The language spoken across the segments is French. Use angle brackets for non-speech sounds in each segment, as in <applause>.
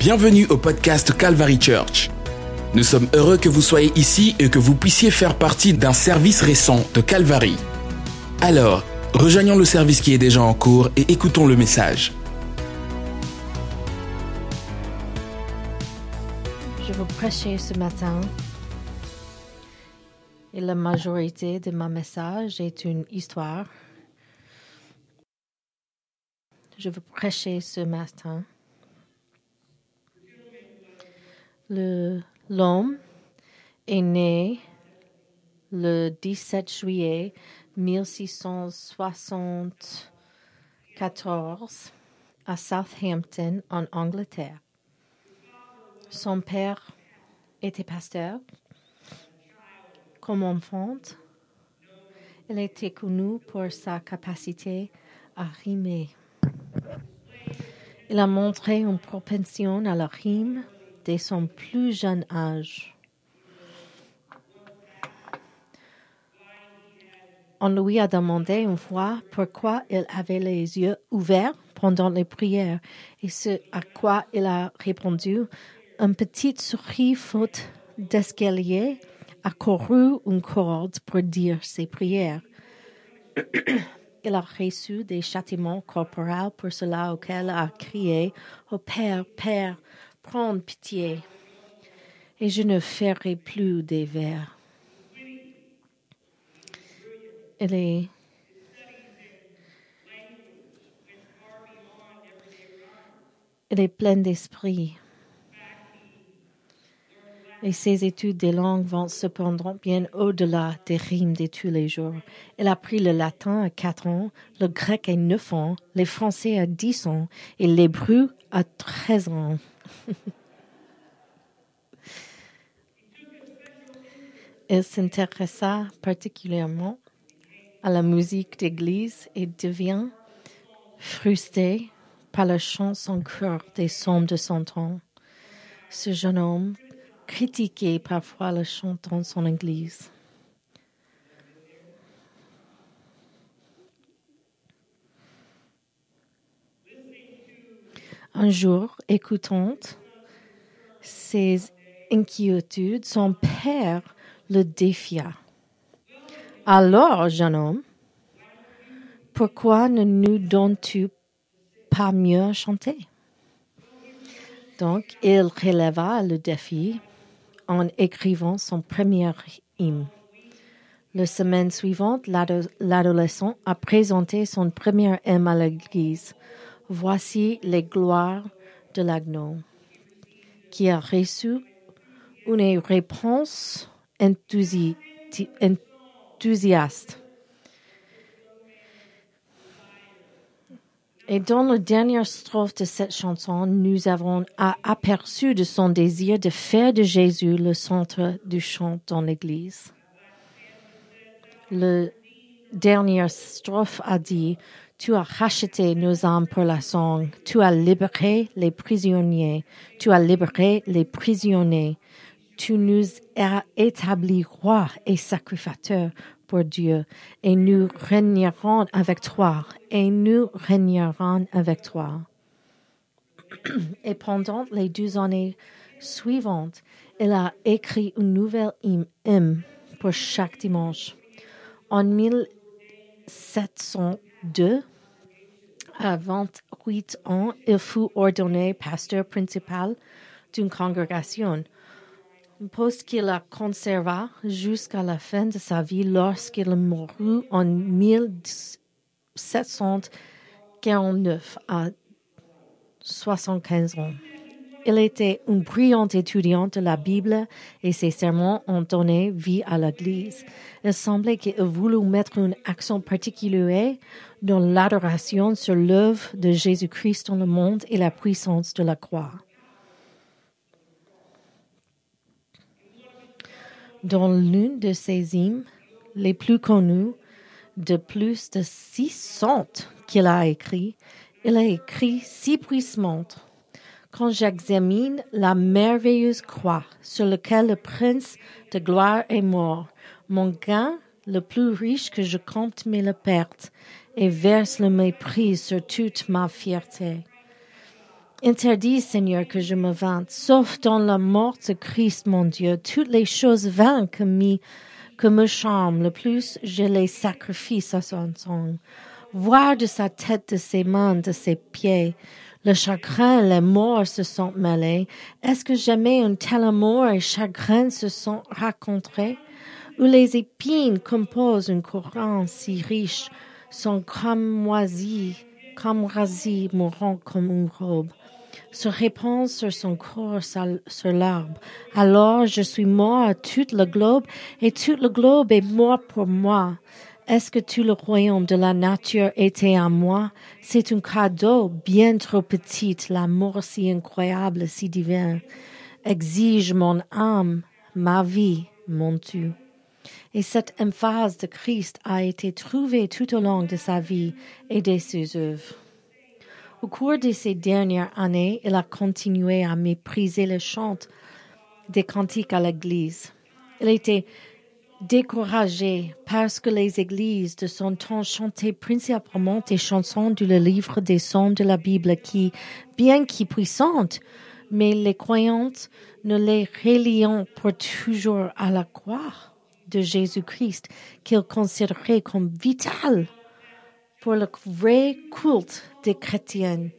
Bienvenue au podcast Calvary Church. Nous sommes heureux que vous soyez ici et que vous puissiez faire partie d'un service récent de Calvary. Alors, rejoignons le service qui est déjà en cours et écoutons le message. Je veux prêcher ce matin et la majorité de ma message est une histoire. Je veux prêcher ce matin. Le- L'homme est né le 17 juillet 1674 à Southampton, en Angleterre. Son père était pasteur. Comme enfant, il était connu pour sa capacité à rimer. Il a montré une propension à la rime dès son plus jeune âge. On lui a demandé une fois pourquoi il avait les yeux ouverts pendant les prières et ce à quoi il a répondu un petit souris faute d'escalier a couru une corde pour dire ses prières. <coughs> il a reçu des châtiments corporels pour cela auquel a crié Ô Père, Père, prends pitié, et je ne ferai plus des vers. Il est Il est plein d'esprit. Et ses études des langues vont cependant bien au-delà des rimes de tous les jours. Il a appris le latin à quatre ans, le grec à neuf ans, les français à dix ans et l'hébreu à treize ans. <laughs> Il s'intéressa particulièrement à la musique d'église et devient frustré par le chant sans cœur des psaumes de son temps. Ce jeune homme critiquait parfois le chant dans son église. Un jour, écoutant ses inquiétudes, son père le défia. Alors, jeune homme, pourquoi ne nous donnes-tu pas mieux chanter? Donc, il releva le défi en écrivant son premier hymne. La semaine suivante, l'ado- l'adolescent a présenté son premier hymne à l'église. Voici les gloires de l'agneau, qui a reçu une réponse enthousi- enthousiaste. Et dans la dernière strophe de cette chanson, nous avons aperçu de son désir de faire de Jésus le centre du chant dans l'Église. Le dernière strophe a dit, Tu as racheté nos âmes pour la sang, tu as libéré les prisonniers, tu as libéré les prisonniers, tu nous as établis rois et sacrificateurs pour Dieu, et nous régnerons avec toi, et nous régnerons avec toi. Et pendant les deux années suivantes, il a écrit une nouvelle hymne pour chaque dimanche. En 1702, à 28 ans, il fut ordonné pasteur principal d'une congrégation, poste qu'il a conservé jusqu'à la fin de sa vie lorsqu'il mourut en 1749 à 75 ans. Il était un brillant étudiant de la Bible et ses sermons ont donné vie à l'Église. Il semblait qu'il voulait mettre un accent particulier dans l'adoration sur l'œuvre de Jésus-Christ dans le monde et la puissance de la croix. Dans l'une de ses hymnes les plus connus, de plus de 600 qu'il a écrit, il a écrit si puissamment quand j'examine la merveilleuse croix sur laquelle le prince de gloire est mort, mon gain le plus riche que je compte met la perte et verse le mépris sur toute ma fierté. Interdis, Seigneur, que je me vante, sauf dans la mort de Christ, mon Dieu, toutes les choses vaines que, que me charment le plus, je les sacrifice à son sang. Voir de sa tête, de ses mains, de ses pieds, le chagrin, les morts se sont mêlés. Est-ce que jamais un tel amour et chagrin se sont rencontrés? Où les épines composent une couronne si riche, sont comme moisies, comme rasées, mourant comme une robe se répand sur son corps sur l'arbre. Alors je suis mort à tout le globe et tout le globe est mort pour moi. Est-ce que tout le royaume de la nature était à moi? C'est un cadeau bien trop petit, la mort si incroyable, si divin. Exige mon âme, ma vie, mon tu. Et cette emphase de Christ a été trouvée tout au long de sa vie et de ses œuvres. Au cours de ces dernières années, il a continué à mépriser le chant des cantiques à l'église. Il était découragé parce que les églises de son temps chantaient principalement des chansons du livre des Psaumes de la Bible qui, bien qu'ils puissantes, mais les croyantes ne les reliant pour toujours à la croix de Jésus-Christ qu'ils considéraient comme vitale pour le vrai culte des chrétiens.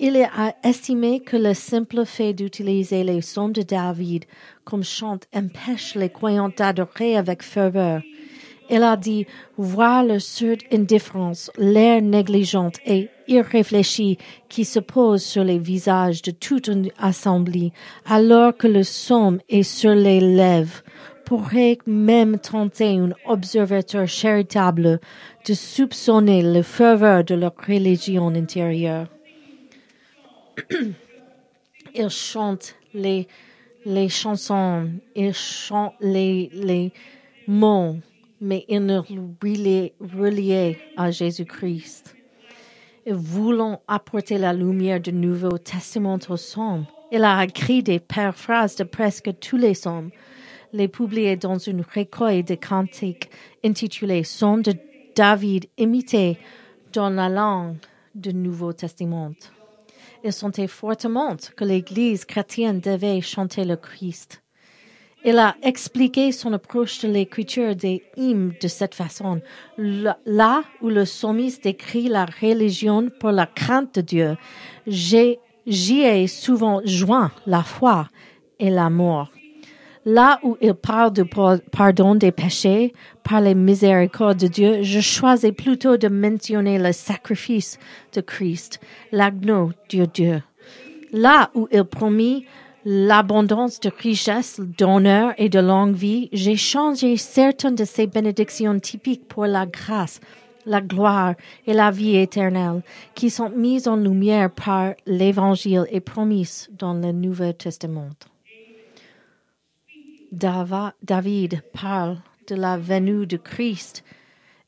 Il a estimé que le simple fait d'utiliser les sons de David comme chant empêche les croyants d'adorer avec ferveur. Il a dit voir le sud indifférence, l'air négligent et irréfléchi qui se pose sur les visages de toute une assemblée, alors que le somme est sur les lèvres, pourrait même tenter un observateur charitable de soupçonner le ferveur de leur religion intérieure. <clears throat> ils chantent les, chansons, ils chantent les, mots, mais ils ne relient à Jésus-Christ. Ils voulons apporter la lumière du Nouveau Testament aux psaumes. Il a écrit des paraphrases de presque tous les psaumes, les publiés dans une recueil de cantiques intitulé Psaumes de David imité dans la langue du Nouveau Testament. Il sentait fortement que l'Église chrétienne devait chanter le Christ. Il a expliqué son approche de l'écriture des hymnes de cette façon. Là où le psalmiste décrit la religion pour la crainte de Dieu, j'y ai souvent joint la foi et l'amour. Là où il parle du pardon des péchés par les miséricordes de Dieu, je choisis plutôt de mentionner le sacrifice de Christ, l'agneau de Dieu. Là où il promit l'abondance de richesse, d'honneur et de longue vie, j'ai changé certaines de ces bénédictions typiques pour la grâce, la gloire et la vie éternelle, qui sont mises en lumière par l'Évangile et promises dans le Nouveau Testament. David parle de la venue de Christ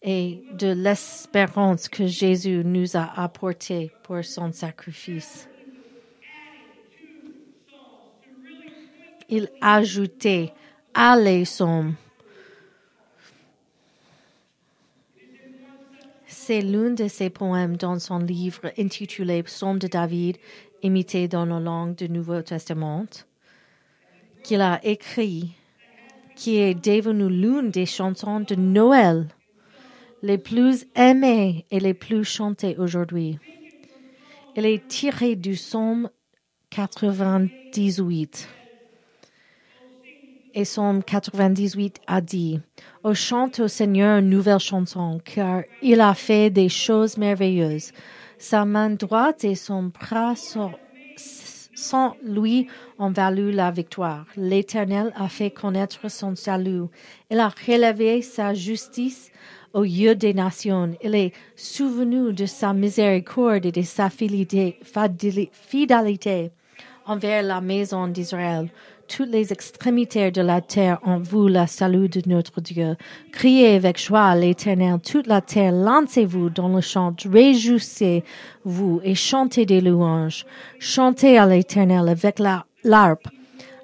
et de l'espérance que Jésus nous a apportée pour son sacrifice. Il ajoutait à les sommes. C'est l'un de ses poèmes dans son livre intitulé Psaume de David, imité dans la langue du Nouveau Testament qu'il a écrit, qui est devenu l'une des chansons de Noël les plus aimées et les plus chantées aujourd'hui. Il est tiré du psaume 98. Et psaume 98 a dit, Au chante au Seigneur une nouvelle chanson, car il a fait des choses merveilleuses. Sa main droite et son bras sont sans lui ont valu la victoire. L'Éternel a fait connaître son salut. Il a relevé sa justice au lieu des nations. Il est souvenu de sa miséricorde et de sa fidélité envers la maison d'Israël toutes les extrémités de la terre en vous la salut de notre Dieu. Criez avec joie à l'Éternel, toute la terre, lancez-vous dans le chant, réjouissez-vous et chantez des louanges. Chantez à l'Éternel avec l'harpe,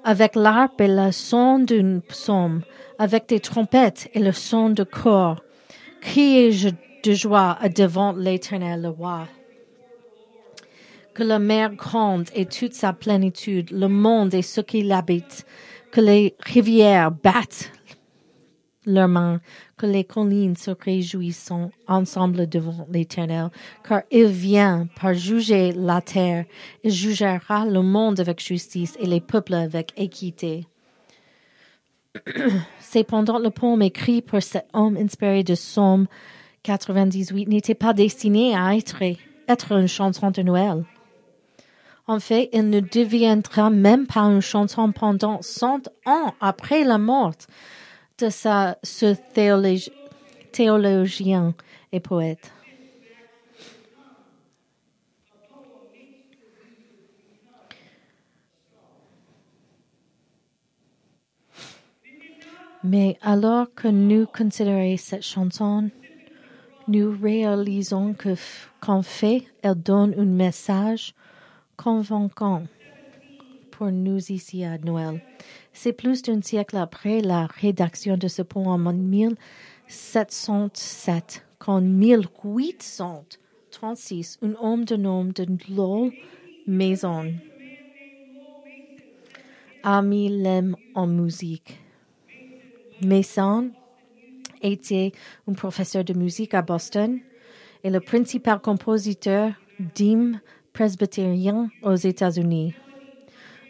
avec l'harpe et le son d'une psaume, avec des trompettes et le son de corps. Criez de joie devant l'Éternel le roi. Que la mer grande et toute sa plénitude, le monde et ceux qui l'habitent, que les rivières battent leurs mains, que les collines se réjouissent ensemble devant l'Éternel, car il vient par juger la terre, il jugera le monde avec justice et les peuples avec équité. <clears throat> Cependant, le poème écrit pour cet homme inspiré de Somme 98 n'était pas destiné à être, être une chanson de Noël. En fait, il ne deviendra même pas une chanson pendant cent ans après la mort de ce théologien et poète. Mais alors que nous considérons cette chanson, nous réalisons que, qu'en fait, elle donne un message convaincant pour nous ici à Noël. C'est plus d'un siècle après la rédaction de ce poème en 1707 qu'en 1836, un homme de nom de Lowell Maison a mis l'âme en musique. Mason était un professeur de musique à Boston et le principal compositeur d'hymnes presbytérien aux États-Unis.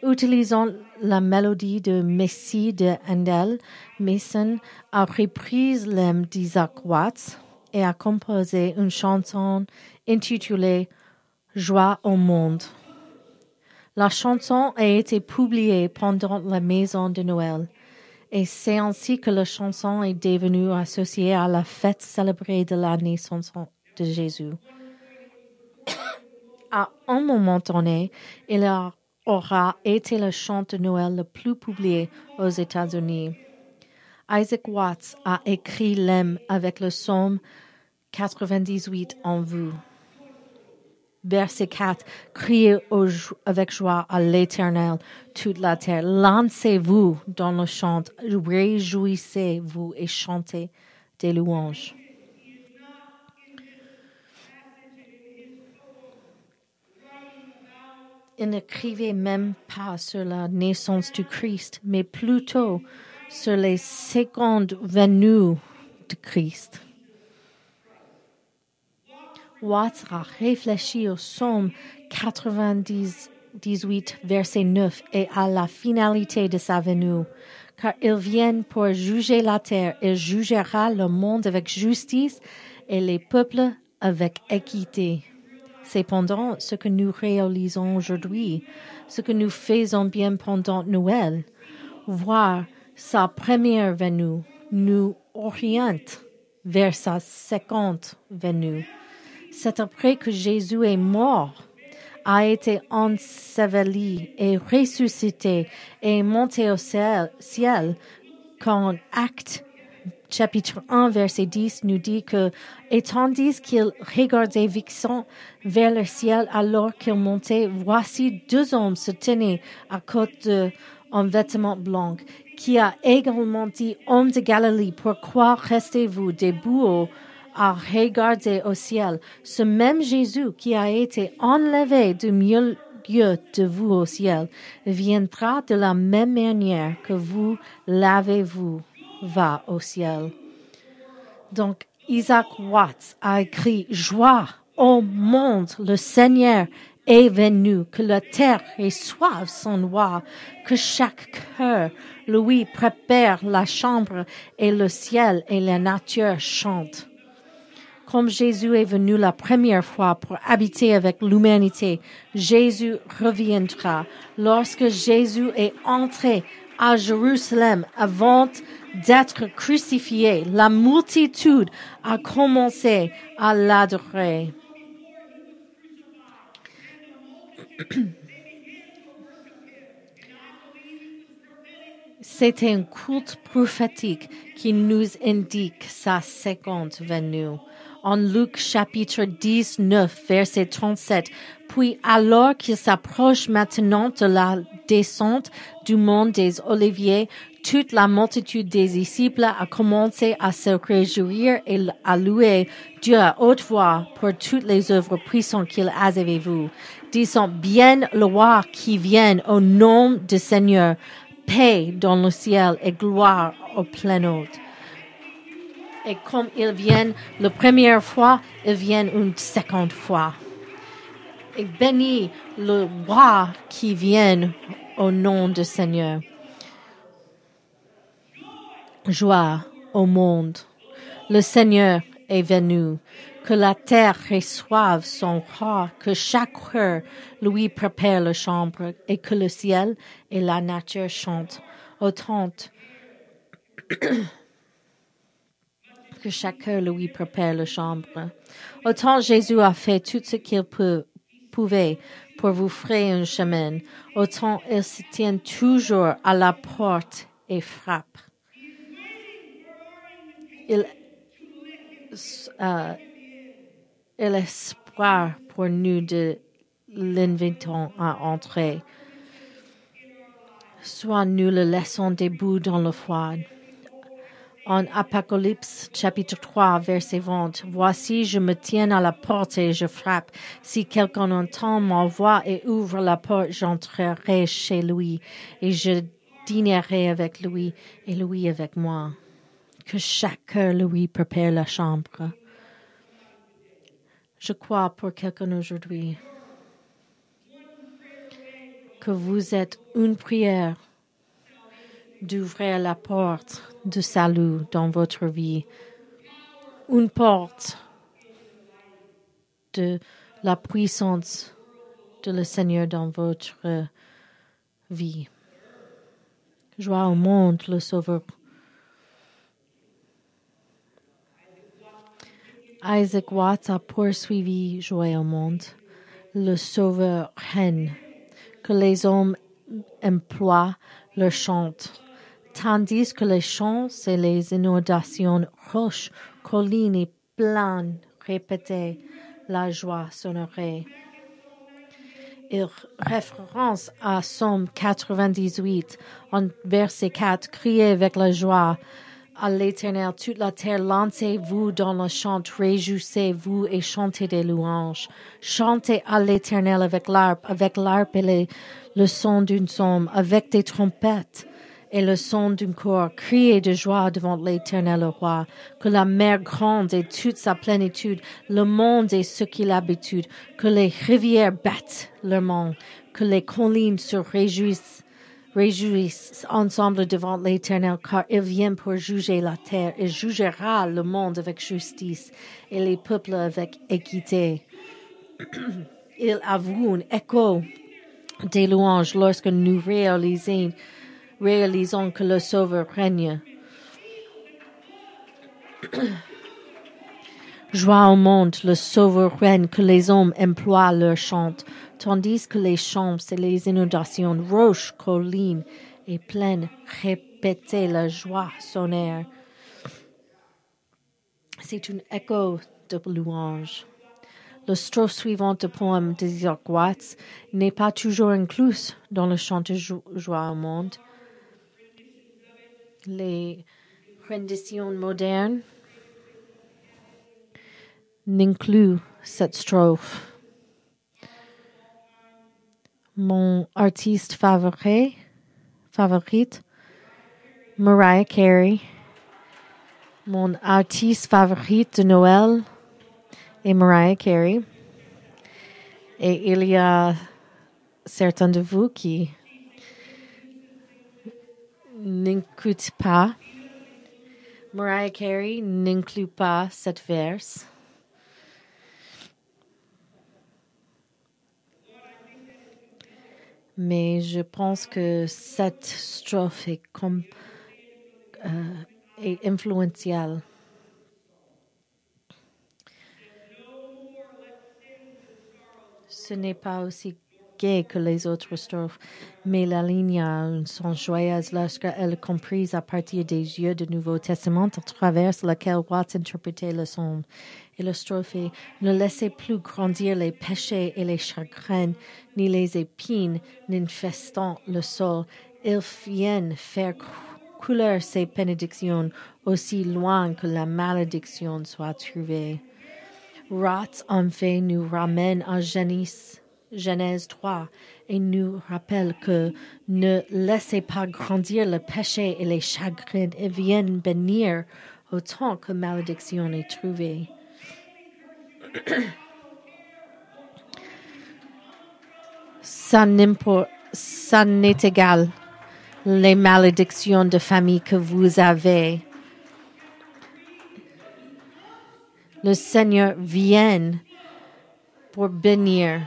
Utilisant la mélodie de Messie de Handel, Mason a repris l'hymne d'Isaac Watts et a composé une chanson intitulée Joie au monde. La chanson a été publiée pendant la maison de Noël et c'est ainsi que la chanson est devenue associée à la fête célébrée de la naissance de Jésus. À un moment donné, il aura été le chant de Noël le plus publié aux États-Unis. Isaac Watts a écrit l'hymne avec le psaume 98 en vue. Verset 4. Criez avec joie à l'Éternel, toute la terre. Lancez-vous dans le chant, réjouissez-vous et chantez des louanges. Il n'écrivait même pas sur la naissance du Christ, mais plutôt sur les secondes venues de Christ. Watts a réfléchi au psaume 98, verset 9 et à la finalité de sa venue, car il vient pour juger la terre, il jugera le monde avec justice et les peuples avec équité. Cependant, ce que nous réalisons aujourd'hui, ce que nous faisons bien pendant Noël, voir sa première venue, nous oriente vers sa seconde venue. C'est après que Jésus est mort, a été enseveli et ressuscité et monté au ciel, ciel acte chapitre 1, verset 10 nous dit que, et tandis qu'il regardait vixant vers le ciel alors qu'il montait, voici deux hommes se tenaient à côté d'un vêtement blanc, qui a également dit, Homme de Galilée, pourquoi restez-vous debout à regarder au ciel? Ce même Jésus qui a été enlevé du milieu de vous au ciel viendra de la même manière que vous l'avez-vous va au ciel. Donc, Isaac Watts a écrit Joie au monde, le Seigneur est venu, que la terre reçoive son roi, que chaque cœur lui prépare la chambre et le ciel et la nature chantent. Comme Jésus est venu la première fois pour habiter avec l'humanité, Jésus reviendra. Lorsque Jésus est entré à Jérusalem avant d'être crucifié, la multitude a commencé à l'adorer. <clears throat> C'est un culte prophétique qui nous indique sa seconde venue. En Luc chapitre 19, verset 37, puis alors qu'il s'approche maintenant de la descente du mont des Oliviers, toute la multitude des disciples a commencé à se réjouir et à louer Dieu à haute voix pour toutes les œuvres puissantes qu'il a avec vous, disant bien le roi qui vient au nom du Seigneur, paix dans le ciel et gloire au plein haut. Et comme ils viennent la première fois, ils viennent une seconde fois. Et bénis le roi qui vient au nom du Seigneur. Joie au monde. Le Seigneur est venu. Que la terre reçoive son roi, que chaque cœur lui prépare la chambre et que le ciel et la nature chantent. Autant que chaque cœur lui prépare la chambre. Autant Jésus a fait tout ce qu'il pouvait pour vous frayer un chemin, autant il se tient toujours à la porte et frappe. Il, euh, il espoir pour nous de l'invitant à entrer. Soit nous le laissons debout dans le froid. En Apocalypse chapitre 3 verset 20, Voici je me tiens à la porte et je frappe. Si quelqu'un entend ma voix et ouvre la porte, j'entrerai chez lui et je dînerai avec lui et lui avec moi. Que chacun lui prépare la chambre. Je crois pour quelqu'un aujourd'hui que vous êtes une prière d'ouvrir la porte de salut dans votre vie, une porte de la puissance de le Seigneur dans votre vie. Joie au monde, le Sauveur. Isaac Watts a poursuivi Joie au monde, le Sauveur règne, que les hommes emploient leur chante tandis que les champs et les inondations, roches, collines et plaines répétaient, la joie sonnerait. Il référence à Somme 98 en verset 4, criez avec la joie à l'Éternel toute la terre, lancez-vous dans le chant, réjouissez-vous et chantez des louanges. Chantez à l'Éternel avec l'arpe, avec l'arpe et le son d'une somme, avec des trompettes et le son d'un corps, criez de joie devant l'éternel roi, que la mer grande et toute sa plénitude, le monde et ce qu'il habite, que les rivières battent leur main, que les collines se réjouissent, réjouissent ensemble devant l'éternel, car il vient pour juger la terre, et jugera le monde avec justice, et les peuples avec équité. <clears throat> il avoue un écho des louanges lorsque nous réalisons réalisons que le Sauveur règne. <clears throat> Joie au monde, le Sauveur règne, que les hommes emploient leur chant, tandis que les champs et les inondations, roches, collines et plaines répétaient la joie sonnaire. C'est un écho de louange. Le strophe suivant du poème de Isaac Watts n'est pas toujours inclus dans le chant de joie au monde les renditions modernes n'incluent cette strophe. Mon artiste favori, favorite, Mariah Carey. Mon artiste favorite de Noël est Mariah Carey. Et il y a certains de vous qui pas. Mariah Carey n'inclut pas cette verse. Mais je pense que cette strophe est, comme, euh, est influentielle. Ce n'est pas aussi que les autres strophes, mais la ligne sont joyeuses lorsqu'elle est comprise à partir des yeux du Nouveau Testament à travers laquelle Watts interprétait le son. Et le strophe Ne laissez plus grandir les péchés et les chagrins, ni les épines n'infestant le sol. Ils viennent faire couleur ses bénédictions aussi loin que la malédiction soit trouvée. Rats en fait nous ramène à Genèse, Genèse 3 et nous rappelle que ne laissez pas grandir le péché et les chagrins et viennent bénir autant que malédiction est trouvée. ça n'est égal les malédictions de famille que vous avez. Le Seigneur vient pour bénir.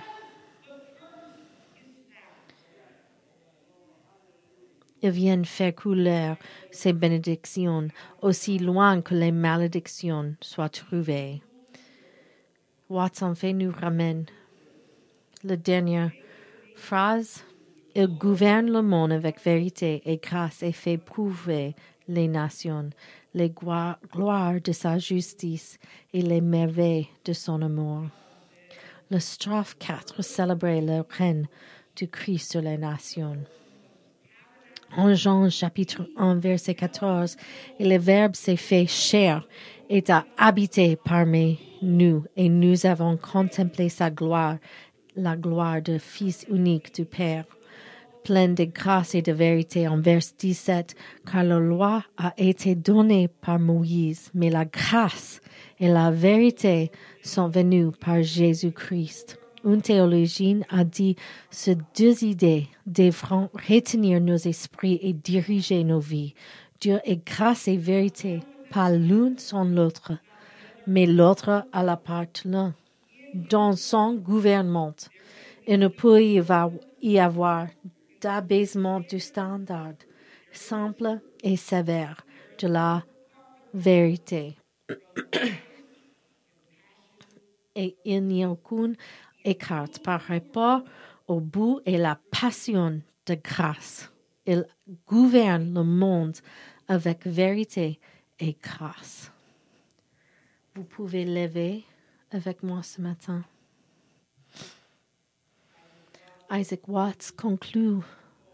Il vient faire couler ses bénédictions aussi loin que les malédictions soient trouvées. Watson fait nous ramène la dernière phrase. Il gouverne le monde avec vérité et grâce et fait prouver les nations les gloires de sa justice et les merveilles de son amour. Le strophe 4 célébrait le règne du Christ sur les nations. En Jean chapitre 1 verset 14, et le Verbe s'est fait chair et a habité parmi nous, et nous avons contemplé sa gloire, la gloire du Fils unique du Père, plein de grâce et de vérité en vers 17, car la loi a été donnée par Moïse, mais la grâce et la vérité sont venues par Jésus-Christ. Une théologienne a dit ces deux idées devront retenir nos esprits et diriger nos vies. Dieu est grâce et vérité, pas l'une sans l'autre, mais l'autre à la part l'un. Dans son gouvernement, il ne peut y avoir d'abaissement du standard simple et sévère de la vérité. <coughs> et il n'y a aucune écart par rapport au bout et la passion de grâce. Il gouverne le monde avec vérité et grâce. Vous pouvez lever avec moi ce matin. Isaac Watts conclut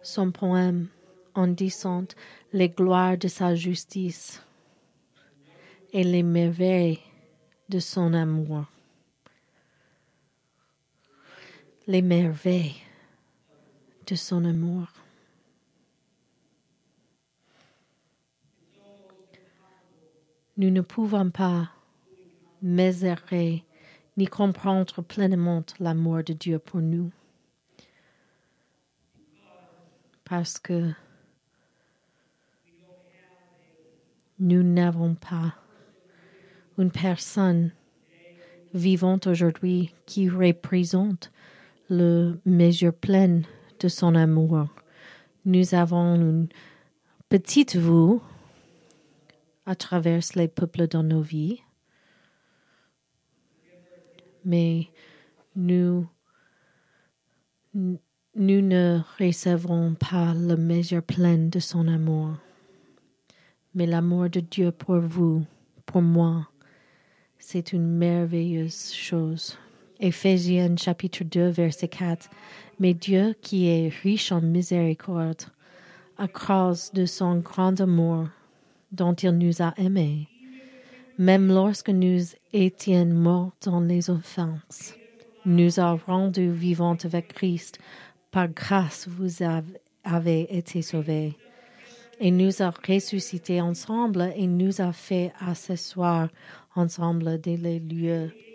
son poème en disant les gloires de sa justice et les merveilles de son amour. Les merveilles de son amour. Nous ne pouvons pas mesurer ni comprendre pleinement l'amour de Dieu pour nous parce que nous n'avons pas une personne vivante aujourd'hui qui représente le mesure pleine de son amour. Nous avons une petite vous à travers les peuples dans nos vies, mais nous nous ne recevrons pas la mesure pleine de son amour, mais l'amour de Dieu pour vous, pour moi, c'est une merveilleuse chose. Éphésiens chapitre 2 verset 4. Mais Dieu qui est riche en miséricorde, à cause de son grand amour dont il nous a aimés, même lorsque nous étions morts dans les offenses, nous a rendus vivants avec Christ par grâce, vous avez été sauvés. Et nous a ressuscités ensemble et nous a fait asseoir ensemble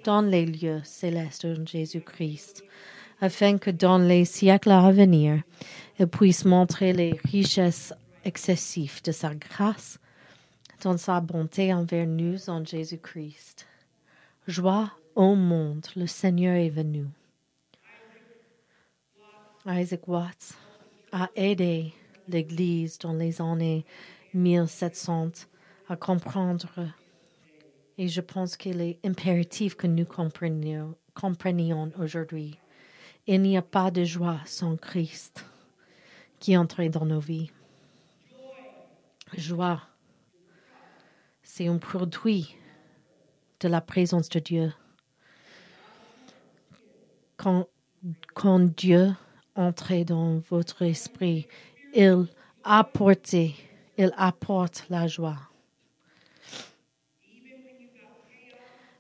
dans les lieux, célestes en Jésus-Christ, afin que dans les siècles à venir, il puisse montrer les richesses excessives de sa grâce dans sa bonté envers nous en Jésus-Christ. Joie au monde, le Seigneur est venu. Isaac Watts a aidé l'Église dans les années 1700 à comprendre et je pense qu'il est impératif que nous comprenions, aujourd'hui. Il n'y a pas de joie sans Christ qui entre dans nos vies. Joie, c'est un produit de la présence de Dieu. Quand, quand Dieu entrer dans votre esprit. Il apporte, Il apporte la joie.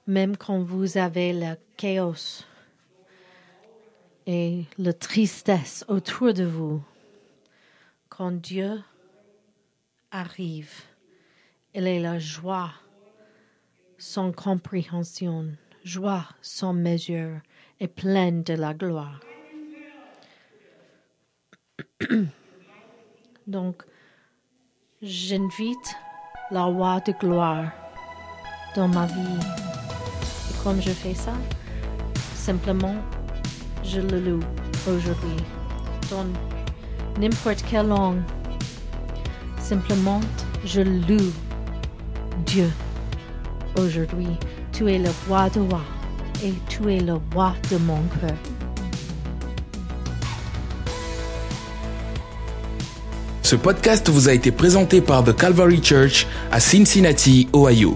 Même quand vous avez le chaos et la tristesse autour de vous, quand Dieu arrive, il est la joie sans compréhension, joie sans mesure et pleine de la gloire. <clears throat> Donc, j'invite la roi de gloire dans ma vie. Comme je fais ça, simplement, je le loue aujourd'hui. Dans n'importe quelle langue, simplement, je loue Dieu aujourd'hui. Tu es le roi de roi et tu es le roi de mon cœur. Ce podcast vous a été présenté par The Calvary Church à Cincinnati, Ohio.